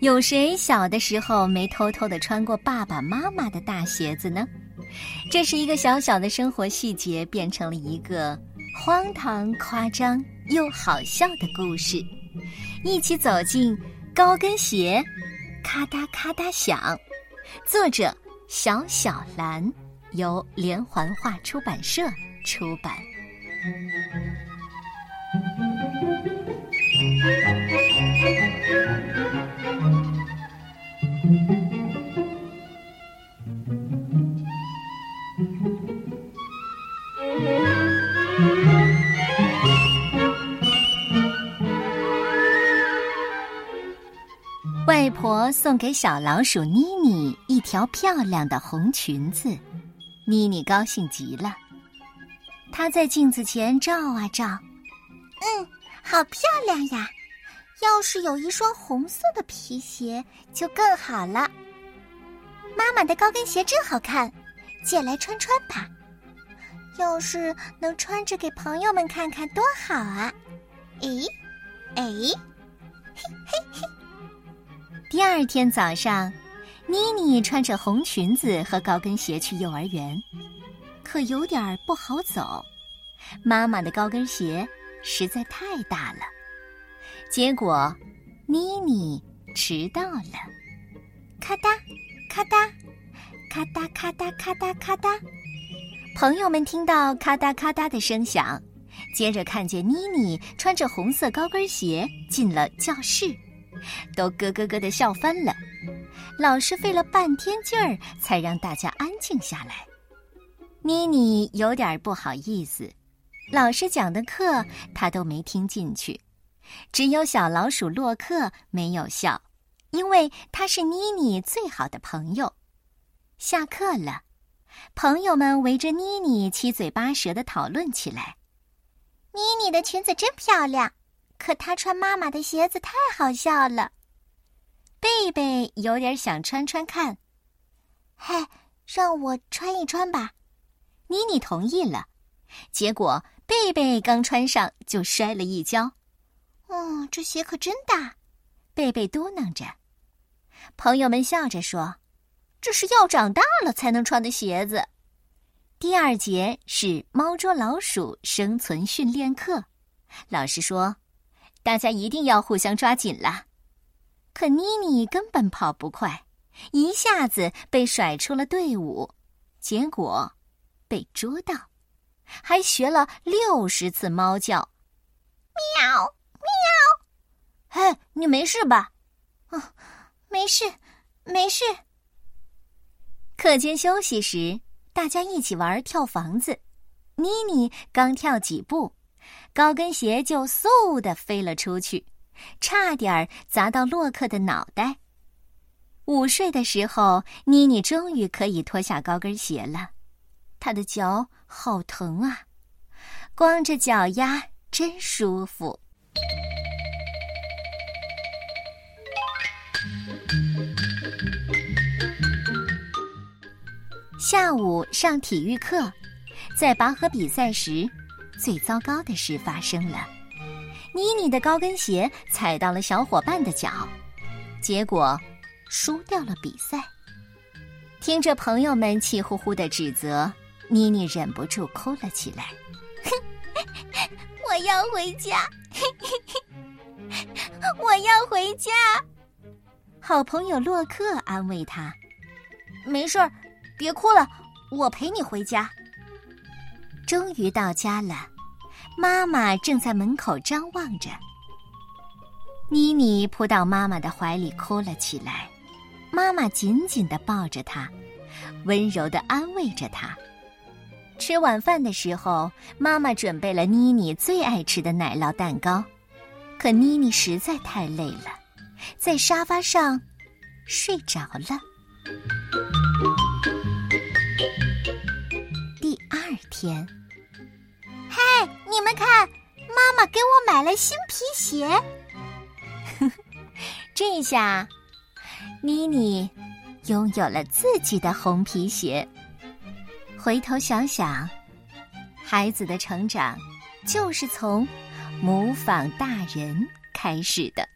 有谁小的时候没偷偷的穿过爸爸妈妈的大鞋子呢？这是一个小小的生活细节，变成了一个荒唐、夸张又好笑的故事。一起走进高跟鞋，咔嗒咔嗒响。作者小小兰，由连环画出版社出版。送给小老鼠妮妮一条漂亮的红裙子，妮妮高兴极了。她在镜子前照啊照，嗯，好漂亮呀！要是有一双红色的皮鞋就更好了。妈妈的高跟鞋真好看，借来穿穿吧。要是能穿着给朋友们看看，多好啊！诶，诶，嘿嘿嘿。第二天早上，妮妮穿着红裙子和高跟鞋去幼儿园，可有点不好走。妈妈的高跟鞋实在太大了，结果妮妮迟到了。咔嗒，咔嗒，咔嗒咔嗒咔嗒咔嗒。朋友们听到咔嗒咔嗒的声响，接着看见妮妮穿着红色高跟鞋进了教室。都咯咯咯的笑翻了，老师费了半天劲儿才让大家安静下来。妮妮有点不好意思，老师讲的课她都没听进去，只有小老鼠洛克没有笑，因为他是妮妮最好的朋友。下课了，朋友们围着妮妮七嘴八舌的讨论起来。妮妮的裙子真漂亮。可他穿妈妈的鞋子太好笑了，贝贝有点想穿穿看。嘿，让我穿一穿吧。妮妮同意了，结果贝贝刚穿上就摔了一跤。哦，这鞋可真大，贝贝嘟囔着。朋友们笑着说：“这是要长大了才能穿的鞋子。”第二节是猫捉老鼠生存训练课，老师说。大家一定要互相抓紧了，可妮妮根本跑不快，一下子被甩出了队伍，结果被捉到，还学了六十次猫叫，喵喵。嘿，你没事吧？啊，没事，没事。课间休息时，大家一起玩跳房子，妮妮刚跳几步。高跟鞋就嗖的飞了出去，差点儿砸到洛克的脑袋。午睡的时候，妮妮终于可以脱下高跟鞋了，她的脚好疼啊，光着脚丫真舒服。下午上体育课，在拔河比赛时。最糟糕的事发生了，妮妮的高跟鞋踩到了小伙伴的脚，结果输掉了比赛。听着朋友们气呼呼的指责，妮妮忍不住哭了起来。我要回家，我要回家。好朋友洛克安慰她：“没事儿，别哭了，我陪你回家。”终于到家了，妈妈正在门口张望着。妮妮扑到妈妈的怀里哭了起来，妈妈紧紧的抱着她，温柔的安慰着她。吃晚饭的时候，妈妈准备了妮妮最爱吃的奶酪蛋糕，可妮妮实在太累了，在沙发上睡着了。第二天。看，妈妈给我买了新皮鞋。这下，妮妮拥有了自己的红皮鞋。回头想想，孩子的成长就是从模仿大人开始的。